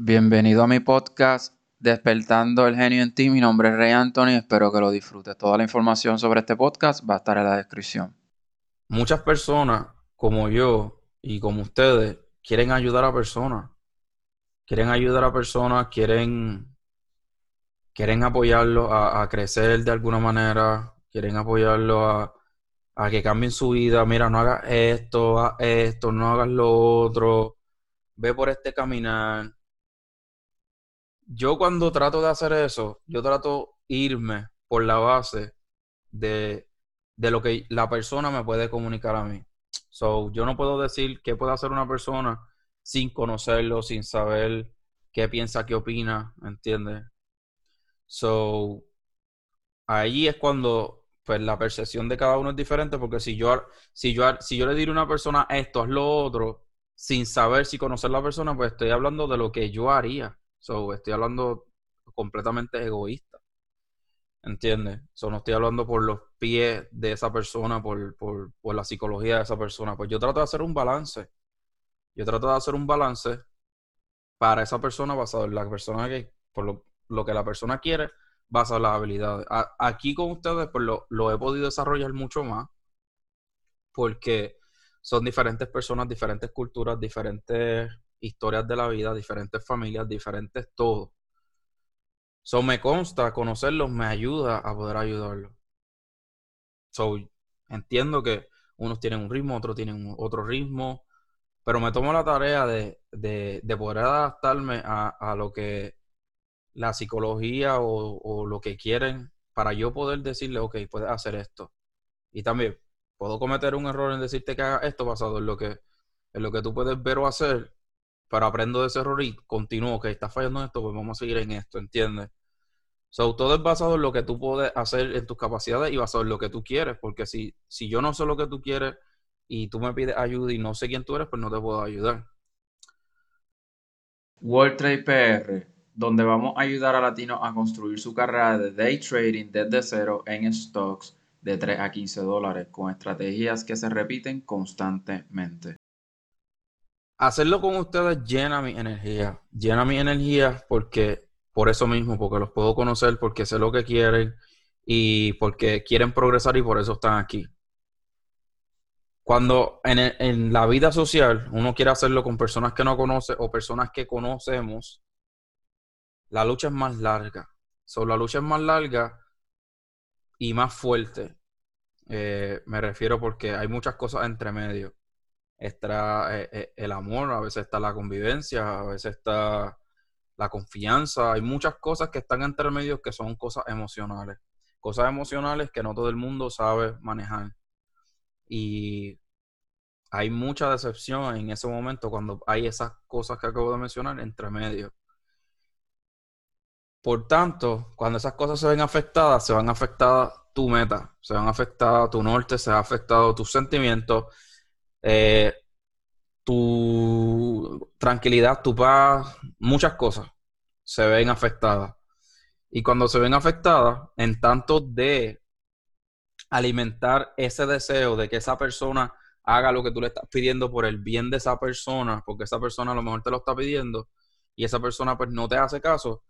Bienvenido a mi podcast Despertando el genio en ti. Mi nombre es Rey Anthony. Espero que lo disfrutes. Toda la información sobre este podcast va a estar en la descripción. Muchas personas, como yo y como ustedes, quieren ayudar a personas. Quieren ayudar a personas, quieren, quieren apoyarlo a, a crecer de alguna manera, quieren apoyarlo a, a que cambien su vida. Mira, no hagas esto, haz esto, no hagas lo otro. Ve por este caminar yo cuando trato de hacer eso, yo trato irme por la base de, de, lo que la persona me puede comunicar a mí. So, yo no puedo decir qué puede hacer una persona sin conocerlo, sin saber qué piensa, qué opina, ¿entiendes? So, ahí es cuando pues la percepción de cada uno es diferente porque si yo si yo si yo le digo a una persona esto es lo otro sin saber si conocer la persona, pues estoy hablando de lo que yo haría. So, estoy hablando completamente egoísta. ¿Entiendes? So, no estoy hablando por los pies de esa persona, por, por, por, la psicología de esa persona. Pues yo trato de hacer un balance. Yo trato de hacer un balance para esa persona basado en la persona que, por lo, lo que la persona quiere, basado en las habilidades. aquí con ustedes, pues lo, lo he podido desarrollar mucho más porque son diferentes personas, diferentes culturas, diferentes historias de la vida, diferentes familias, diferentes todo. So me consta, conocerlos me ayuda a poder ayudarlos. So entiendo que unos tienen un ritmo, otros tienen otro ritmo, pero me tomo la tarea de, de, de poder adaptarme a, a, lo que la psicología o, o, lo que quieren para yo poder decirle, ok, puedes hacer esto. Y también puedo cometer un error en decirte que haga esto basado en lo que, en lo que tú puedes ver o hacer, pero aprendo de ese error y continúo, que está fallando en esto, pues vamos a seguir en esto, ¿entiendes? Todo es basado en lo que tú puedes hacer en tus capacidades y basado en lo que tú quieres, porque si, si yo no sé lo que tú quieres y tú me pides ayuda y no sé quién tú eres, pues no te puedo ayudar. World Trade PR, donde vamos a ayudar a latinos a construir su carrera de day trading desde cero en stocks de 3 a 15 dólares con estrategias que se repiten constantemente hacerlo con ustedes llena mi energía. Llena mi energía porque, por eso mismo, porque los puedo conocer, porque sé lo que quieren y porque quieren progresar y por eso están aquí. Cuando en, en la vida social uno quiere hacerlo con personas que no conoce o personas que conocemos, la lucha es más larga. So, la lucha es más larga y más fuerte. Eh, me refiero porque hay muchas cosas entre medio está eh, eh, el amor, a veces está la convivencia, a veces está la confianza. Hay muchas cosas que están entre medios que son cosas emocionales. Cosas emocionales que no todo el mundo sabe manejar. Y hay mucha decepción en ese momento cuando hay esas cosas que acabo de mencionar entre medios. Por tanto, cuando esas cosas se ven afectadas, se van afectadas tu meta, se van afectadas tu norte, se ha afectado tus sentimientos, eh, tu tranquilidad, tu paz, muchas cosas se ven afectadas. Y cuando se ven afectadas, en tanto de alimentar ese deseo de que esa persona haga lo que tú le estás pidiendo por el bien de esa persona, porque esa persona a lo mejor te lo está pidiendo y esa persona pues no te hace caso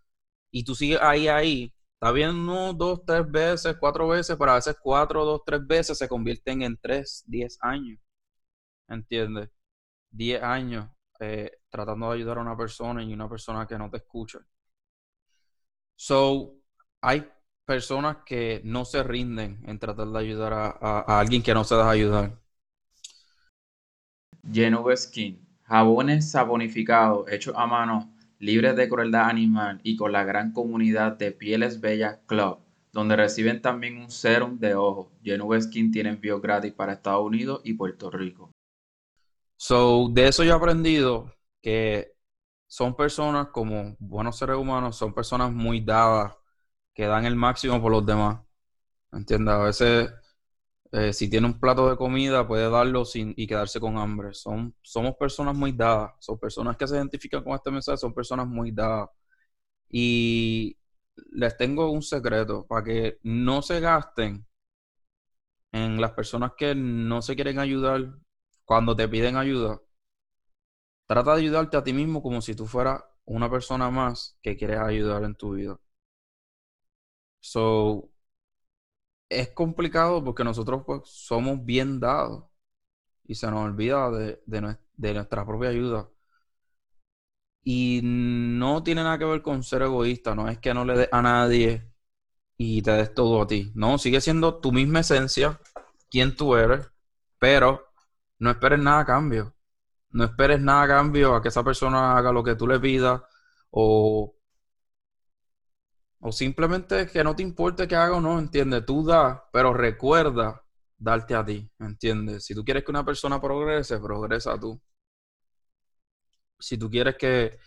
y tú sigues ahí, ahí, está bien uno, dos, tres veces, cuatro veces, pero a veces cuatro, dos, tres veces se convierten en tres, diez años. ¿Entiendes? 10 años eh, tratando de ayudar a una persona y una persona que no te escucha. So, hay personas que no se rinden en tratar de ayudar a, alguien que no se deja ayudar. Genuve Skin, jabones sabonificados hechos a mano, libres de crueldad animal y con la gran comunidad de Pieles Bellas Club, donde reciben también un serum de ojo. Genuve Skin tiene envío gratis para Estados Unidos y Puerto Rico. So, de eso yo he aprendido que son personas como buenos seres humanos, son personas muy dadas, que dan el máximo por los demás. ¿Entiendes? A veces, eh, si tiene un plato de comida, puede darlo sin, y quedarse con hambre. Son, somos personas muy dadas, son personas que se identifican con este mensaje, son personas muy dadas. Y les tengo un secreto para que no se gasten en las personas que no se quieren ayudar cuando te piden ayuda, trata de ayudarte a ti mismo como si tú fueras una persona más que quieres ayudar en tu vida. So, es complicado porque nosotros pues, somos bien dados y se nos olvida de, de nuestra propia ayuda. Y no tiene nada que ver con ser egoísta, no es que no le des a nadie y te des todo a ti. No, sigue siendo tu misma esencia, quien tú eres, pero no esperes nada a cambio. No esperes nada a cambio a que esa persona haga lo que tú le pidas o, o simplemente que no te importe que haga o no, ¿entiendes? Tú das, pero recuerda darte a ti, ¿entiendes? Si tú quieres que una persona progrese, progresa tú. Si tú quieres que,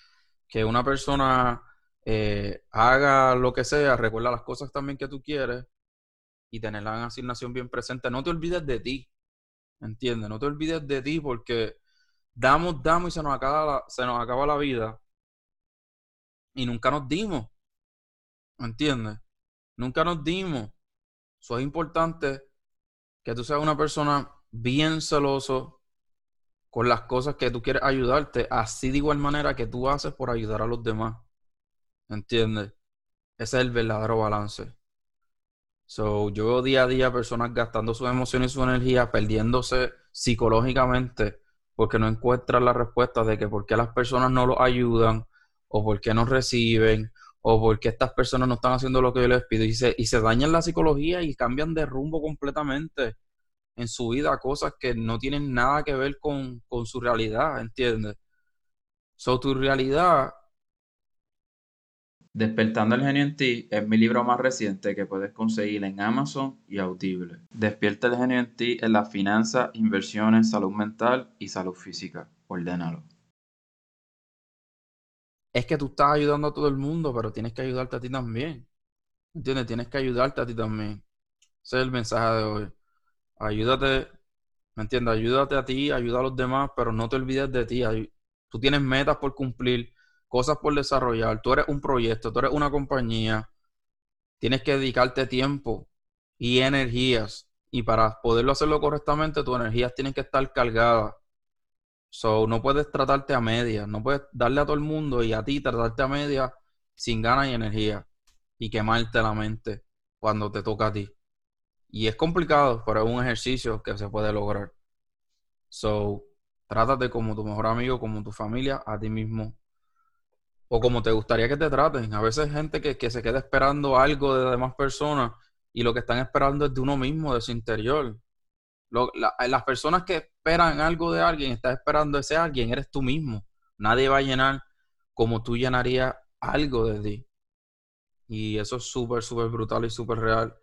que una persona eh, haga lo que sea, recuerda las cosas también que tú quieres y tener la asignación bien presente. No te olvides de ti, ¿entiendes? No te olvides de ti porque damos, damos y se nos acaba la, se nos acaba la vida y nunca nos dimos, ¿entiendes? Nunca nos dimos. Eso es importante que tú seas una persona bien celoso con las cosas que tú quieres ayudarte, así de igual manera que tú haces por ayudar a los demás. ¿Entiendes? Ese es el verdadero balance. So, yo veo día a día personas gastando sus emociones y su energía, perdiéndose psicológicamente porque no encuentran la respuesta de que por qué las personas no lo ayudan o por qué no reciben o por qué estas personas no están haciendo lo que yo les pido y se, y se dañan la psicología y cambian de rumbo completamente en su vida, cosas que no tienen nada que ver con, con su realidad, ¿entiendes? So, tu realidad Despertando el genio en ti es mi libro más reciente que puedes conseguir en Amazon y Audible. Despierta el genio en ti en las finanzas, inversiones, salud mental y salud física. Ordénalo. Es que tú estás ayudando a todo el mundo, pero tienes que ayudarte a ti también. ¿Entiendes? Tienes que ayudarte a ti también. Ese es el mensaje de hoy. Ayúdate, ¿me entiendes? Ayúdate a ti, ayuda a los demás, pero no te olvides de ti. Tú tienes metas por cumplir cosas por desarrollar, tú eres un proyecto, tú eres una compañía, tienes que dedicarte tiempo y energías. Y para poderlo hacerlo correctamente, tus energías tienen que estar cargadas. So, no puedes tratarte a media, no puedes darle a todo el mundo y a ti tratarte a media sin ganas y energía y quemarte la mente cuando te toca a ti. Y es complicado, pero es un ejercicio que se puede lograr. So, trátate como tu mejor amigo, como tu familia, a ti mismo o como te gustaría que te traten. A veces gente que, se queda esperando algo de demás personas y lo que están esperando es de uno mismo, de su interior. las personas que esperan algo de alguien, estás esperando ese alguien, eres tú mismo. Nadie va a llenar como tú llenarías algo de ti. Y eso es súper, súper brutal y súper real.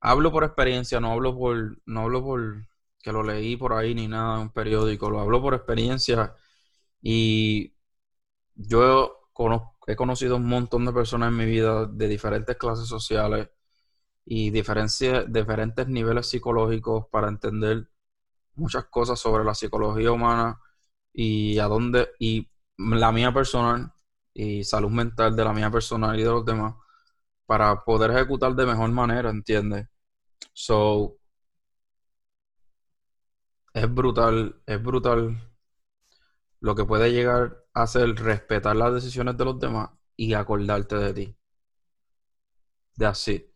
Hablo por experiencia, no hablo por, no hablo por que lo leí por ahí ni nada en un periódico, lo hablo por experiencia. Y yo he conocido un montón de personas en mi vida de diferentes clases sociales y diferentes niveles psicológicos para entender muchas cosas sobre la psicología humana y a dónde y la mía personal y salud mental de la mía personal y de los demás para poder ejecutar de mejor manera, ¿entiendes? So es brutal, es brutal lo que puede llegar a ser respetar las decisiones de los demás y acordarte de ti. De así.